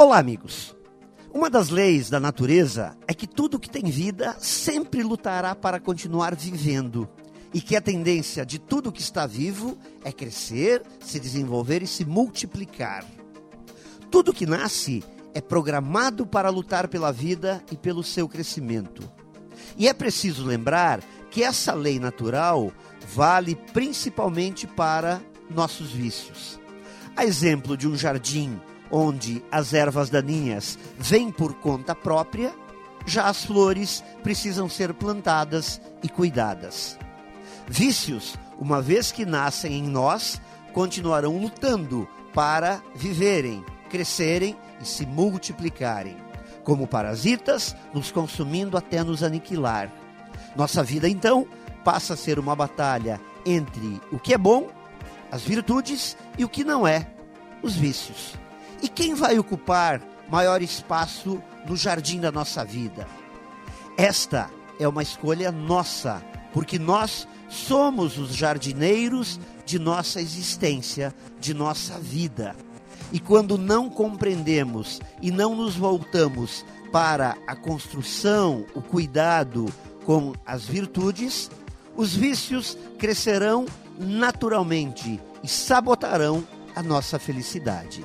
Olá, amigos. Uma das leis da natureza é que tudo que tem vida sempre lutará para continuar vivendo. E que a tendência de tudo que está vivo é crescer, se desenvolver e se multiplicar. Tudo que nasce é programado para lutar pela vida e pelo seu crescimento. E é preciso lembrar que essa lei natural vale principalmente para nossos vícios. A exemplo de um jardim onde as ervas daninhas vêm por conta própria, já as flores precisam ser plantadas e cuidadas. Vícios, uma vez que nascem em nós, continuarão lutando para viverem, crescerem e se multiplicarem, como parasitas, nos consumindo até nos aniquilar. Nossa vida, então, passa a ser uma batalha entre o que é bom, as virtudes, e o que não é, os vícios. E quem vai ocupar maior espaço no jardim da nossa vida? Esta é uma escolha nossa, porque nós somos os jardineiros de nossa existência, de nossa vida. E quando não compreendemos e não nos voltamos para a construção, o cuidado com as virtudes, os vícios crescerão naturalmente e sabotarão a nossa felicidade.